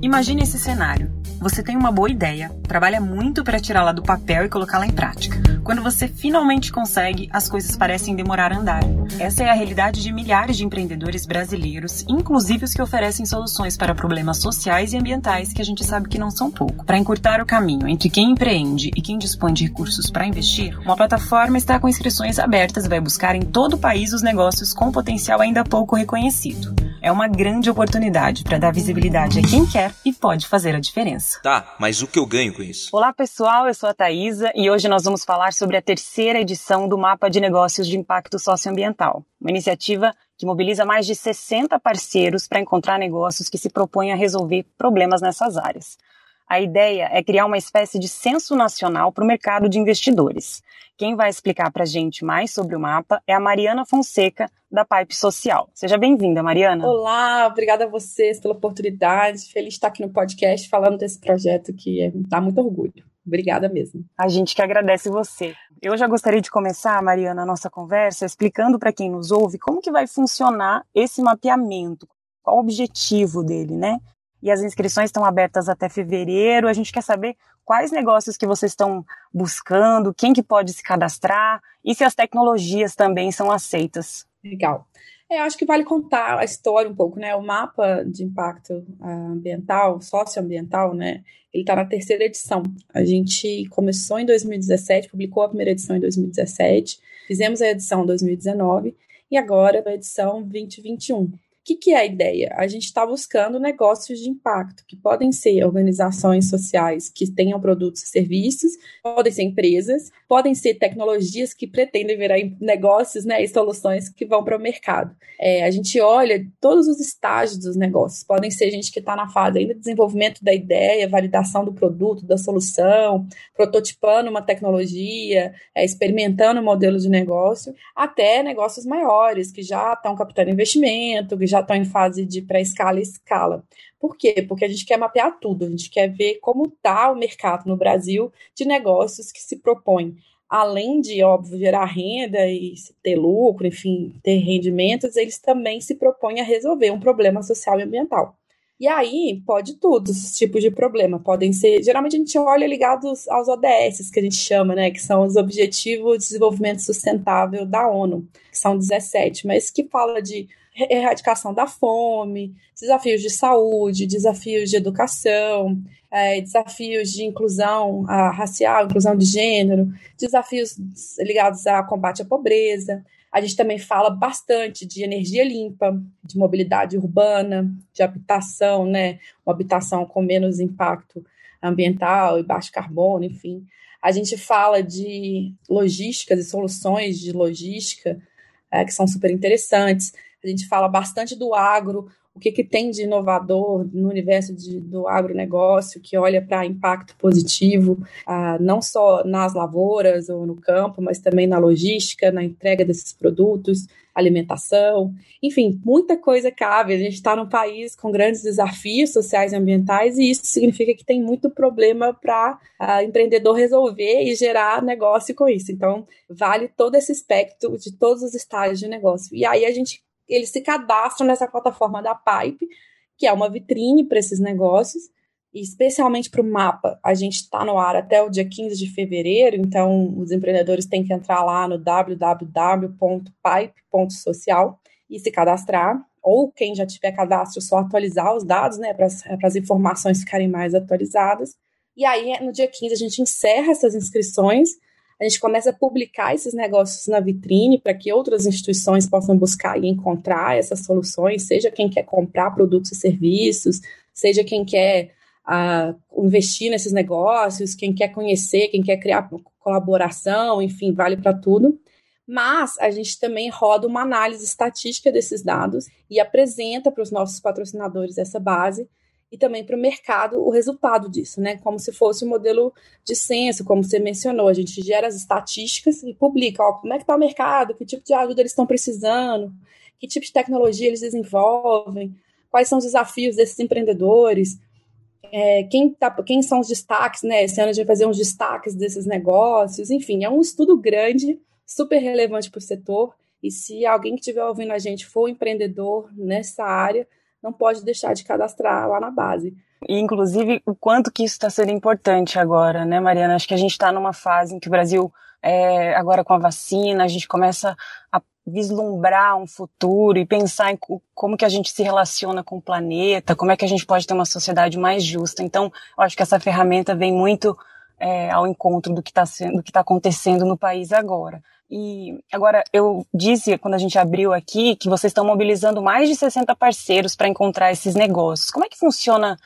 Imagine esse cenário. Você tem uma boa ideia, trabalha muito para tirá-la do papel e colocá-la em prática. Quando você finalmente consegue, as coisas parecem demorar a andar. Essa é a realidade de milhares de empreendedores brasileiros, inclusive os que oferecem soluções para problemas sociais e ambientais que a gente sabe que não são pouco. Para encurtar o caminho entre quem empreende e quem dispõe de recursos para investir, uma plataforma está com inscrições abertas e vai buscar em todo o país os negócios com potencial ainda pouco reconhecido. É uma grande oportunidade para dar visibilidade a quem quer e pode fazer a diferença. Tá, mas o que eu ganho com isso? Olá pessoal, eu sou a Thaisa e hoje nós vamos falar sobre a terceira edição do Mapa de Negócios de Impacto Socioambiental, uma iniciativa que mobiliza mais de 60 parceiros para encontrar negócios que se propõem a resolver problemas nessas áreas. A ideia é criar uma espécie de censo nacional para o mercado de investidores. Quem vai explicar para a gente mais sobre o mapa é a Mariana Fonseca, da Pipe Social. Seja bem-vinda, Mariana. Olá, obrigada a vocês pela oportunidade. Feliz de estar aqui no podcast falando desse projeto que é, dá muito orgulho. Obrigada mesmo. A gente que agradece você. Eu já gostaria de começar, Mariana, a nossa conversa explicando para quem nos ouve como que vai funcionar esse mapeamento, qual o objetivo dele, né? E as inscrições estão abertas até fevereiro. A gente quer saber quais negócios que vocês estão buscando, quem que pode se cadastrar e se as tecnologias também são aceitas. Legal. É, acho que vale contar a história um pouco, né? O mapa de impacto ah, ambiental, socioambiental, né? Ele está na terceira edição. A gente começou em 2017, publicou a primeira edição em 2017, fizemos a edição 2019 e agora a edição 2021 que, que é a ideia? A gente está buscando negócios de impacto, que podem ser organizações sociais que tenham produtos e serviços, podem ser empresas, podem ser tecnologias que pretendem virar negócios né, e soluções que vão para o mercado. É, a gente olha todos os estágios dos negócios, podem ser gente que está na fase ainda de desenvolvimento da ideia, validação do produto, da solução, prototipando uma tecnologia, é, experimentando um modelo de negócio, até negócios maiores, que já estão captando investimento, que já já estão em fase de pré-escala e escala. Por quê? Porque a gente quer mapear tudo, a gente quer ver como está o mercado no Brasil de negócios que se propõem, além de, óbvio, gerar renda e ter lucro, enfim, ter rendimentos, eles também se propõem a resolver um problema social e ambiental. E aí, pode tudo, esses tipos de problema. Podem ser. Geralmente a gente olha ligados aos ODS, que a gente chama, né? Que são os Objetivos de Desenvolvimento Sustentável da ONU, que são 17, mas que fala de erradicação da fome, desafios de saúde, desafios de educação, é, desafios de inclusão a, racial, inclusão de gênero, desafios ligados a combate à pobreza. A gente também fala bastante de energia limpa, de mobilidade urbana, de habitação, né? Uma habitação com menos impacto ambiental e baixo carbono, enfim. A gente fala de logísticas e soluções de logística é, que são super interessantes. A gente fala bastante do agro, o que, que tem de inovador no universo de, do agronegócio, que olha para impacto positivo, ah, não só nas lavouras ou no campo, mas também na logística, na entrega desses produtos, alimentação, enfim, muita coisa cabe. A gente está num país com grandes desafios sociais e ambientais, e isso significa que tem muito problema para ah, empreendedor resolver e gerar negócio com isso. Então, vale todo esse espectro de todos os estágios de negócio. E aí a gente eles se cadastram nessa plataforma da Pipe, que é uma vitrine para esses negócios, e especialmente para o mapa. A gente está no ar até o dia 15 de fevereiro, então os empreendedores têm que entrar lá no www.pipe.social e se cadastrar. Ou quem já tiver cadastro, só atualizar os dados, né, para as informações ficarem mais atualizadas. E aí, no dia 15, a gente encerra essas inscrições a gente começa a publicar esses negócios na vitrine para que outras instituições possam buscar e encontrar essas soluções, seja quem quer comprar produtos e serviços, seja quem quer uh, investir nesses negócios, quem quer conhecer, quem quer criar colaboração, enfim, vale para tudo. Mas a gente também roda uma análise estatística desses dados e apresenta para os nossos patrocinadores essa base e também para o mercado o resultado disso, né? Como se fosse um modelo de censo, como você mencionou, a gente gera as estatísticas e publica, ó, como é que está o mercado, que tipo de ajuda eles estão precisando, que tipo de tecnologia eles desenvolvem, quais são os desafios desses empreendedores, é, quem, tá, quem são os destaques, né? Esse ano a gente vai fazer uns destaques desses negócios, enfim, é um estudo grande, super relevante para o setor. E se alguém que estiver ouvindo a gente for empreendedor nessa área, não pode deixar de cadastrar lá na base. Inclusive, o quanto que isso está sendo importante agora, né, Mariana? Acho que a gente está numa fase em que o Brasil, é, agora com a vacina, a gente começa a vislumbrar um futuro e pensar em como que a gente se relaciona com o planeta, como é que a gente pode ter uma sociedade mais justa. Então, eu acho que essa ferramenta vem muito é, ao encontro do que está sendo, do que está acontecendo no país agora. E agora eu disse quando a gente abriu aqui que vocês estão mobilizando mais de 60 parceiros para encontrar esses negócios. Como é que funciona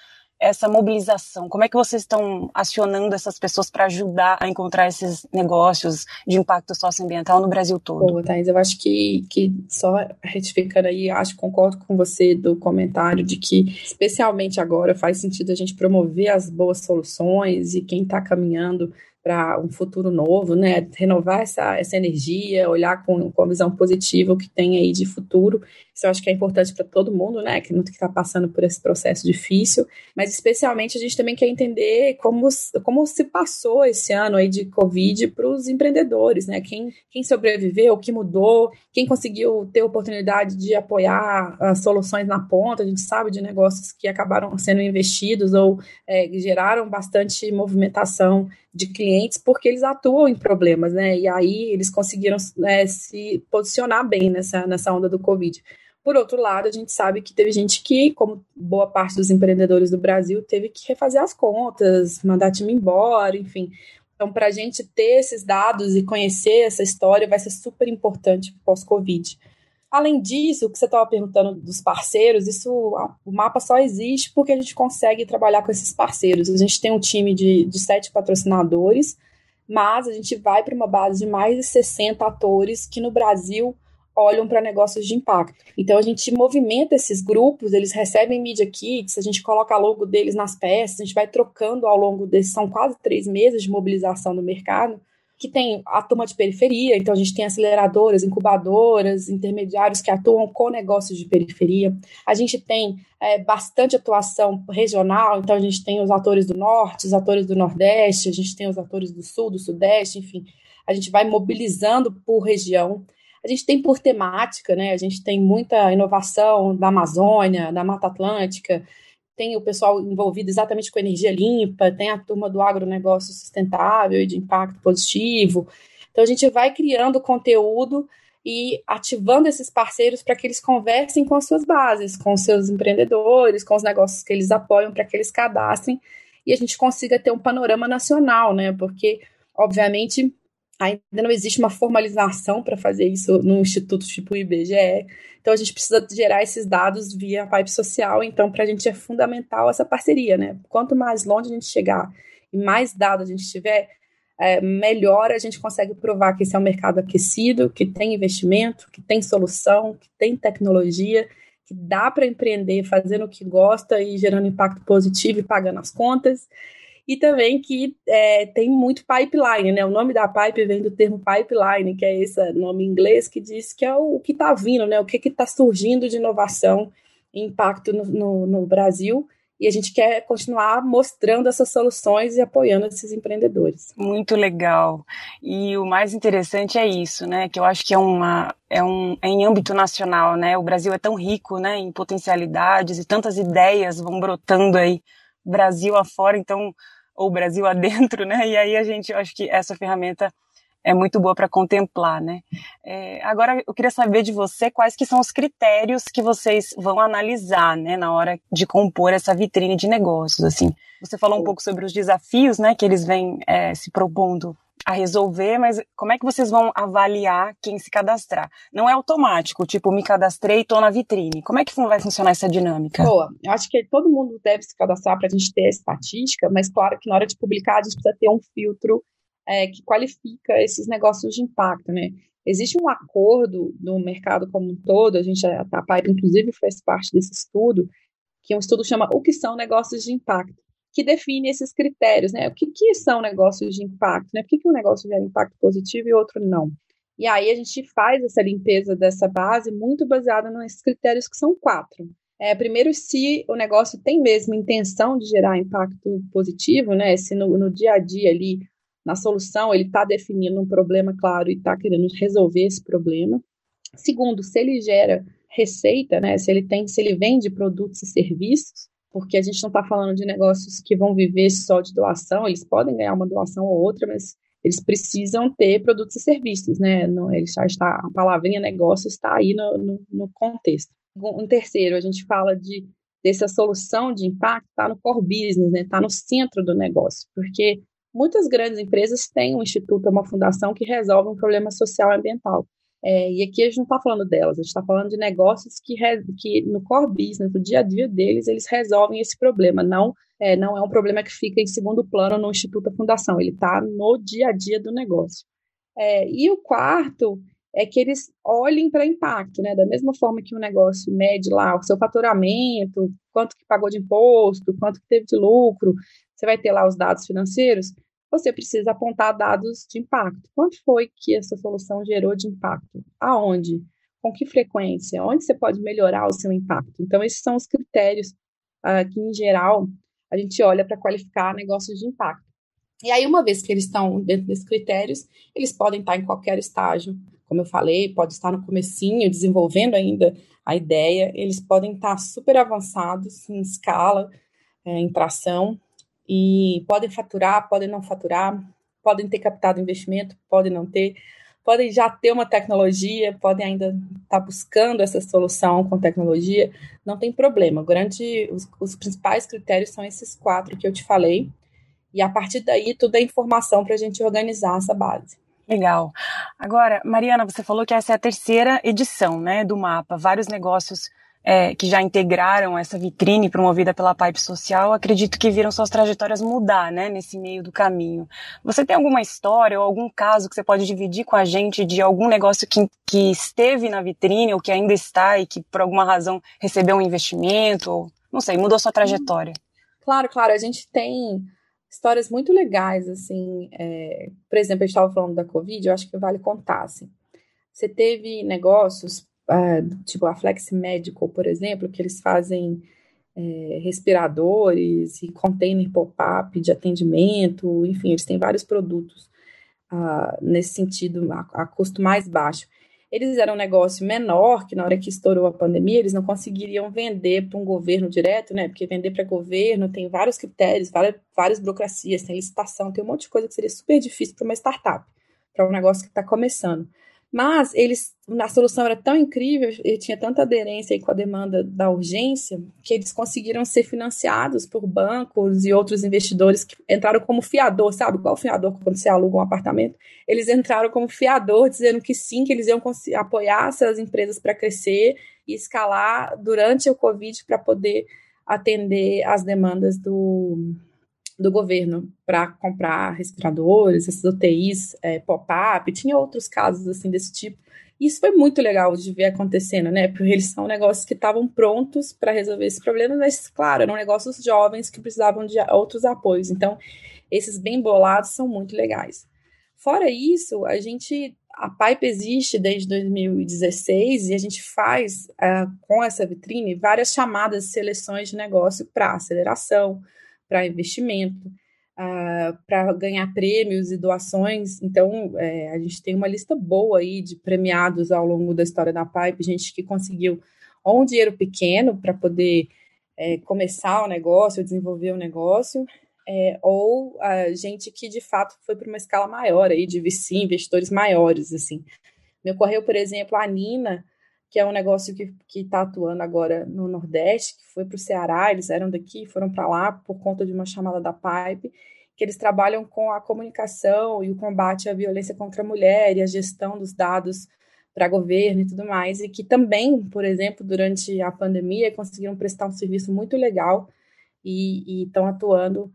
essa mobilização? Como é que vocês estão acionando essas pessoas para ajudar a encontrar esses negócios de impacto socioambiental no Brasil todo? Boa, Thais, eu acho que, que só retificando aí, acho concordo com você do comentário de que, especialmente agora, faz sentido a gente promover as boas soluções e quem está caminhando para um futuro novo, né? Renovar essa, essa energia, olhar com, com a visão positiva o que tem aí de futuro. Isso eu acho que é importante para todo mundo, né? Que não está passando por esse processo difícil. Mas especialmente a gente também quer entender como, como se passou esse ano aí de Covid para os empreendedores, né? Quem, quem sobreviveu, o que mudou, quem conseguiu ter oportunidade de apoiar as soluções na ponta. A gente sabe de negócios que acabaram sendo investidos ou é, geraram bastante movimentação de clientes porque eles atuam em problemas, né? E aí eles conseguiram é, se posicionar bem nessa, nessa onda do Covid. Por outro lado, a gente sabe que teve gente que, como boa parte dos empreendedores do Brasil, teve que refazer as contas, mandar time embora, enfim. Então, para a gente ter esses dados e conhecer essa história, vai ser super importante pós-Covid. Além disso, o que você estava perguntando dos parceiros, isso o mapa só existe porque a gente consegue trabalhar com esses parceiros. A gente tem um time de, de sete patrocinadores, mas a gente vai para uma base de mais de 60 atores que no Brasil olham para negócios de impacto. Então a gente movimenta esses grupos, eles recebem media kits, a gente coloca logo deles nas peças, a gente vai trocando ao longo desses, são quase três meses de mobilização no mercado que tem a turma de periferia, então a gente tem aceleradoras, incubadoras, intermediários que atuam com negócios de periferia. A gente tem é, bastante atuação regional, então a gente tem os atores do norte, os atores do nordeste, a gente tem os atores do sul, do sudeste, enfim. A gente vai mobilizando por região. A gente tem por temática, né? A gente tem muita inovação da Amazônia, da Mata Atlântica, tem o pessoal envolvido exatamente com energia limpa, tem a turma do agronegócio sustentável e de impacto positivo. Então a gente vai criando conteúdo e ativando esses parceiros para que eles conversem com as suas bases, com os seus empreendedores, com os negócios que eles apoiam, para que eles cadastrem e a gente consiga ter um panorama nacional, né? Porque, obviamente, ainda não existe uma formalização para fazer isso no instituto tipo IBGE. Então a gente precisa gerar esses dados via pipe social. Então para a gente é fundamental essa parceria, né? Quanto mais longe a gente chegar e mais dados a gente tiver, é, melhor a gente consegue provar que esse é um mercado aquecido, que tem investimento, que tem solução, que tem tecnologia, que dá para empreender fazendo o que gosta e gerando impacto positivo e pagando as contas e também que é, tem muito pipeline, né? O nome da pipe vem do termo pipeline, que é esse nome em inglês que diz que é o, que está vindo, né? O que está surgindo de inovação e impacto no, no, no Brasil e a gente quer continuar mostrando essas soluções e apoiando esses empreendedores. Muito legal. E o mais interessante é isso, né? Que eu acho que é uma é um é em âmbito nacional, né? O Brasil é tão rico, né, em potencialidades e tantas ideias vão brotando aí Brasil afora, então, ou Brasil adentro, né? E aí a gente, eu acho que essa ferramenta é muito boa para contemplar, né? É, agora eu queria saber de você quais que são os critérios que vocês vão analisar, né, na hora de compor essa vitrine de negócios, assim. Você falou um pouco sobre os desafios, né, que eles vêm é, se propondo a resolver, mas como é que vocês vão avaliar quem se cadastrar? Não é automático, tipo, me cadastrei e tô na vitrine. Como é que vai funcionar essa dinâmica? Boa, eu acho que todo mundo deve se cadastrar para a gente ter a estatística, mas claro que na hora de publicar a gente precisa ter um filtro é, que qualifica esses negócios de impacto, né? Existe um acordo no mercado como um todo, a gente, a Pipe, inclusive, faz parte desse estudo, que é um estudo chama O que são negócios de impacto que define esses critérios, né? O que, que são negócios de impacto, né? Por que, que um negócio gera impacto positivo e outro não? E aí a gente faz essa limpeza dessa base muito baseada nesses critérios que são quatro. É, primeiro, se o negócio tem mesmo intenção de gerar impacto positivo, né? Se no, no dia a dia ali, na solução, ele está definindo um problema claro e está querendo resolver esse problema. Segundo, se ele gera receita, né? Se ele tem, se ele vende produtos e serviços, porque a gente não está falando de negócios que vão viver só de doação, eles podem ganhar uma doação ou outra, mas eles precisam ter produtos e serviços, né? Não, ele já está, a palavrinha negócio está aí no, no, no contexto. Um terceiro, a gente fala de dessa solução de impacto está no core business, né? Está no centro do negócio, porque muitas grandes empresas têm um instituto, uma fundação que resolve um problema social e ambiental. É, e aqui a gente não está falando delas, a gente está falando de negócios que, que no core business, no dia a dia deles, eles resolvem esse problema. Não é, não é um problema que fica em segundo plano no Instituto da Fundação, ele está no dia a dia do negócio. É, e o quarto é que eles olhem para impacto, né? Da mesma forma que o negócio mede lá o seu faturamento, quanto que pagou de imposto, quanto que teve de lucro, você vai ter lá os dados financeiros, você precisa apontar dados de impacto. Quanto foi que essa solução gerou de impacto? Aonde? Com que frequência? Onde você pode melhorar o seu impacto? Então, esses são os critérios uh, que, em geral, a gente olha para qualificar negócios de impacto. E aí, uma vez que eles estão dentro desses critérios, eles podem estar em qualquer estágio, como eu falei, pode estar no comecinho, desenvolvendo ainda a ideia, eles podem estar super avançados em escala, é, em tração, e podem faturar, podem não faturar, podem ter captado investimento, podem não ter, podem já ter uma tecnologia, podem ainda estar tá buscando essa solução com tecnologia, não tem problema. Grande, os, os principais critérios são esses quatro que eu te falei, e a partir daí tudo é informação para a gente organizar essa base. Legal. Agora, Mariana, você falou que essa é a terceira edição, né, do mapa. Vários negócios é, que já integraram essa vitrine promovida pela Pipe Social, acredito que viram suas trajetórias mudar, né, nesse meio do caminho. Você tem alguma história ou algum caso que você pode dividir com a gente de algum negócio que, que esteve na vitrine ou que ainda está e que por alguma razão recebeu um investimento ou, não sei, mudou sua trajetória? Claro, claro, a gente tem histórias muito legais, assim, é, por exemplo, gente estava falando da Covid, eu acho que vale contar, assim, você teve negócios tipo a Flex Medical, por exemplo, que eles fazem é, respiradores e container pop-up de atendimento, enfim, eles têm vários produtos uh, nesse sentido, a, a, custo mais baixo. Eles eram um negócio menor, que na hora que estourou a pandemia, eles não conseguiriam vender para um governo direto, né? Porque vender para governo tem vários critérios, várias, várias burocracias, tem licitação, tem um monte de coisa que seria super difícil para uma startup, para um negócio que está começando. Mas eles, a solução era tão incrível e tinha tanta aderência com a demanda da urgência que eles conseguiram ser financiados por bancos e outros investidores que entraram como fiador, sabe? Qual fiador quando você aluga um apartamento? Eles entraram como fiador, dizendo que sim, que eles iam apoiar essas empresas para crescer e escalar durante o Covid para poder atender as demandas do, do governo para comprar respiradores, essas UTIs é, pop-up, tinha outros casos assim desse tipo. Isso foi muito legal de ver acontecendo, né? Porque eles são negócios que estavam prontos para resolver esse problema, mas, claro, eram negócios jovens que precisavam de outros apoios. Então, esses bem bolados são muito legais. Fora isso, a gente. A Pipe existe desde 2016 e a gente faz, uh, com essa vitrine, várias chamadas de seleções de negócio para aceleração, para investimento, uh, para ganhar prêmios e doações. Então, é, a gente tem uma lista boa aí de premiados ao longo da história da Pipe, gente que conseguiu ou um dinheiro pequeno para poder é, começar o negócio, desenvolver o negócio, é, ou a gente que de fato foi para uma escala maior aí de VC, investidores maiores, assim. Me ocorreu, por exemplo, a Nina, que é um negócio que está atuando agora no Nordeste, que foi para o Ceará, eles eram daqui, foram para lá por conta de uma chamada da Pipe, que eles trabalham com a comunicação e o combate à violência contra a mulher e a gestão dos dados para governo e tudo mais, e que também, por exemplo, durante a pandemia, conseguiram prestar um serviço muito legal e estão atuando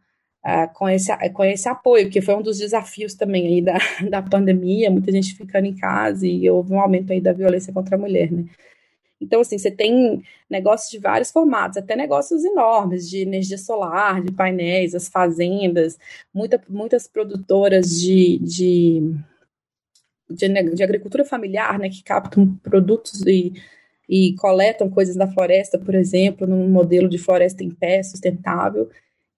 uh, com, esse, com esse apoio, que foi um dos desafios também aí da, da pandemia, muita gente ficando em casa e houve um aumento aí da violência contra a mulher, né? Então, assim, você tem negócios de vários formatos, até negócios enormes de energia solar, de painéis, as fazendas, muita, muitas produtoras de, de, de, de, agricultura familiar, né, que captam produtos e, e coletam coisas da floresta, por exemplo, num modelo de floresta em pé sustentável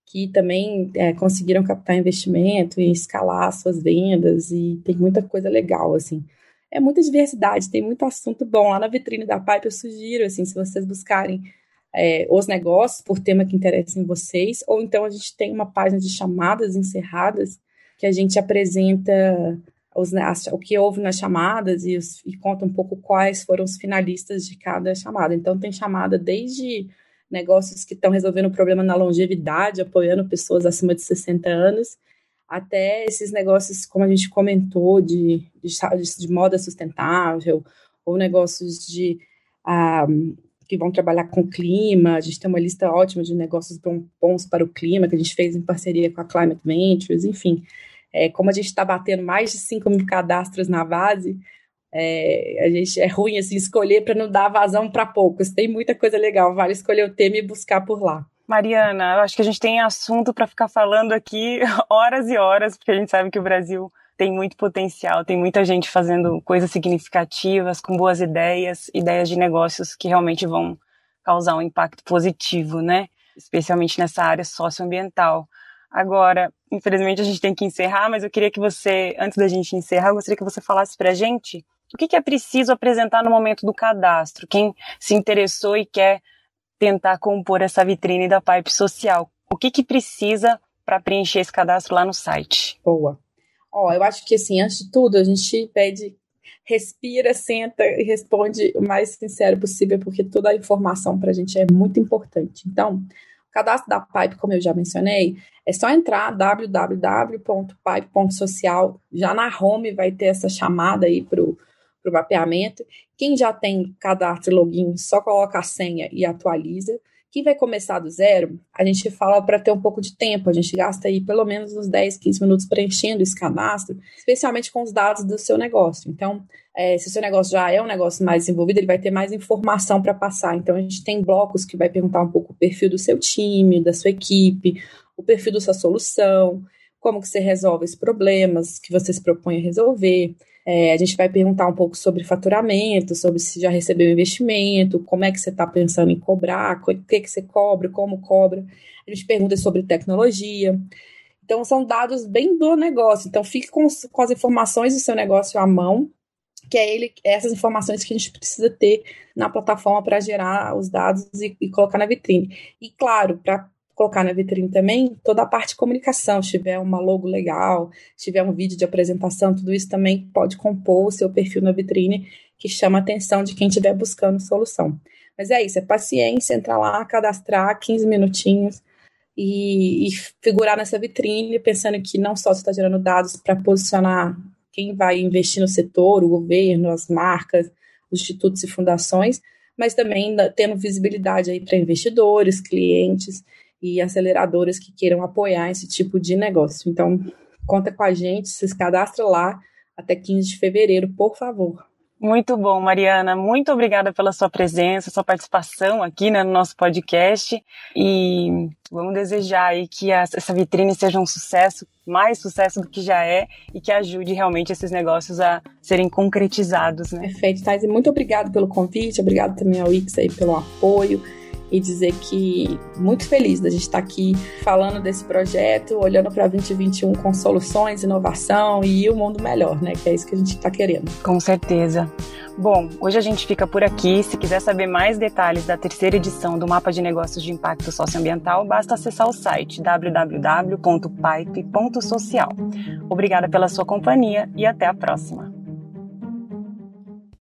que também é, conseguiram captar investimento e escalar suas vendas e tem muita coisa legal assim. é muita diversidade, tem muito assunto bom. Lá na vitrine da Pipe eu sugiro, assim, se vocês buscarem é, os negócios por tema que interessa em vocês, ou então a gente tem uma página de chamadas encerradas que a gente apresenta os, o que houve nas chamadas e, os, e conta um pouco quais foram os finalistas de cada chamada. Então tem chamada desde negócios que estão resolvendo o problema na longevidade, apoiando pessoas acima de 60 anos, até esses negócios, como a gente comentou, de, de, de moda sustentável, ou negócios de ah, que vão trabalhar com clima. A gente tem uma lista ótima de negócios bons para o clima, que a gente fez em parceria com a Climate Ventures, enfim. É, como a gente está batendo mais de 5 mil cadastros na base, é, a gente é ruim assim escolher para não dar vazão para poucos. Tem muita coisa legal, vale escolher o tema e buscar por lá. Mariana, eu acho que a gente tem assunto para ficar falando aqui horas e horas, porque a gente sabe que o Brasil tem muito potencial, tem muita gente fazendo coisas significativas, com boas ideias, ideias de negócios que realmente vão causar um impacto positivo, né? Especialmente nessa área socioambiental. Agora, infelizmente a gente tem que encerrar, mas eu queria que você, antes da gente encerrar, eu gostaria que você falasse pra gente o que, que é preciso apresentar no momento do cadastro. Quem se interessou e quer tentar compor essa vitrine da Pipe Social. O que, que precisa para preencher esse cadastro lá no site? Boa. Ó, eu acho que assim, antes de tudo, a gente pede respira, senta e responde o mais sincero possível, porque toda a informação para a gente é muito importante. Então, o cadastro da Pipe, como eu já mencionei, é só entrar www.pipe.social. Já na home vai ter essa chamada aí para o mapeamento. Quem já tem cadastro e login, só coloca a senha e atualiza. Quem vai começar do zero, a gente fala para ter um pouco de tempo, a gente gasta aí pelo menos uns 10, 15 minutos preenchendo esse cadastro, especialmente com os dados do seu negócio. Então, é, se o seu negócio já é um negócio mais desenvolvido, ele vai ter mais informação para passar. Então, a gente tem blocos que vai perguntar um pouco o perfil do seu time, da sua equipe, o perfil da sua solução, como que você resolve os problemas que você se propõe a resolver. É, a gente vai perguntar um pouco sobre faturamento, sobre se já recebeu investimento, como é que você está pensando em cobrar, o que, que você cobra, como cobra. A gente pergunta sobre tecnologia. Então, são dados bem do negócio. Então, fique com, com as informações do seu negócio à mão, que é ele, essas informações que a gente precisa ter na plataforma para gerar os dados e, e, colocar na vitrine. E, claro, para colocar na vitrine também toda a parte de comunicação, se tiver uma logo legal, se tiver um vídeo de apresentação, tudo isso também pode compor o seu perfil na vitrine, que chama a atenção de quem estiver buscando solução. Mas é isso, é paciência, entrar lá, cadastrar 15 minutinhos e, e figurar nessa vitrine, pensando que não só você está gerando dados para posicionar quem vai investir no setor, o governo, as marcas, os institutos e fundações, mas também tendo visibilidade aí para investidores, clientes e aceleradoras que queiram apoiar esse tipo de negócio. Então, conta com a gente, se cadastra lá até 15 de fevereiro, por favor. Muito bom, Mariana. Muito obrigada pela sua presença, sua participação aqui né, no nosso podcast. E vamos desejar aí que essa vitrine seja um sucesso, mais sucesso do que já é, e que ajude realmente esses negócios a serem concretizados. Né? Perfeito, Thais. Muito obrigado pelo convite, obrigado também ao Ix aí pelo apoio e dizer que muito feliz da gente estar aqui falando desse projeto, olhando para 2021 com soluções, inovação e o um mundo melhor, né? Que é isso que a gente está querendo. Com certeza. Bom, hoje a gente fica por aqui. Se quiser saber mais detalhes da terceira edição do Mapa de Negócios de Impacto Socioambiental, basta acessar o site www.pipe.social. Obrigada pela sua companhia e até a próxima.